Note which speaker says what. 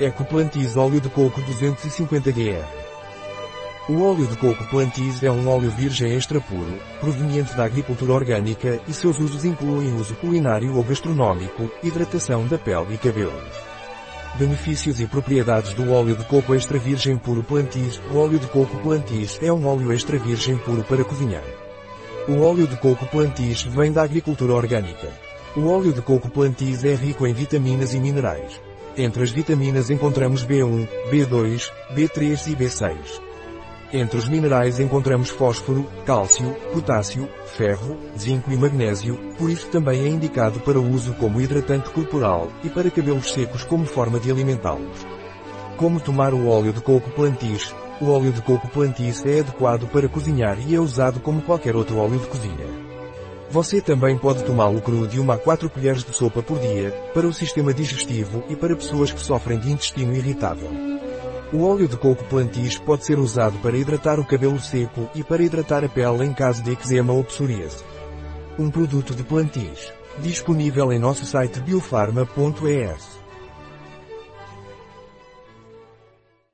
Speaker 1: Ecoplantis óleo de coco 250 gr. O óleo de coco Plantis é um óleo virgem extra puro, proveniente da agricultura orgânica e seus usos incluem uso culinário ou gastronómico, hidratação da pele e cabelos. Benefícios e propriedades do óleo de coco extra virgem puro Plantis O óleo de coco Plantis é um óleo extra virgem puro para cozinhar. O óleo de coco Plantis vem da agricultura orgânica. O óleo de coco Plantis é rico em vitaminas e minerais. Entre as vitaminas encontramos B1, B2, B3 e B6. Entre os minerais encontramos fósforo, cálcio, potássio, ferro, zinco e magnésio, por isso também é indicado para uso como hidratante corporal e para cabelos secos como forma de alimentá-los. Como tomar o óleo de coco plantis? O óleo de coco plantis é adequado para cozinhar e é usado como qualquer outro óleo de cozinha. Você também pode tomá-lo cru de 1 a 4 colheres de sopa por dia, para o sistema digestivo e para pessoas que sofrem de intestino irritável. O óleo de coco plantis pode ser usado para hidratar o cabelo seco e para hidratar a pele em caso de eczema ou psoríase. Um produto de plantis. Disponível em nosso site biofarma.es.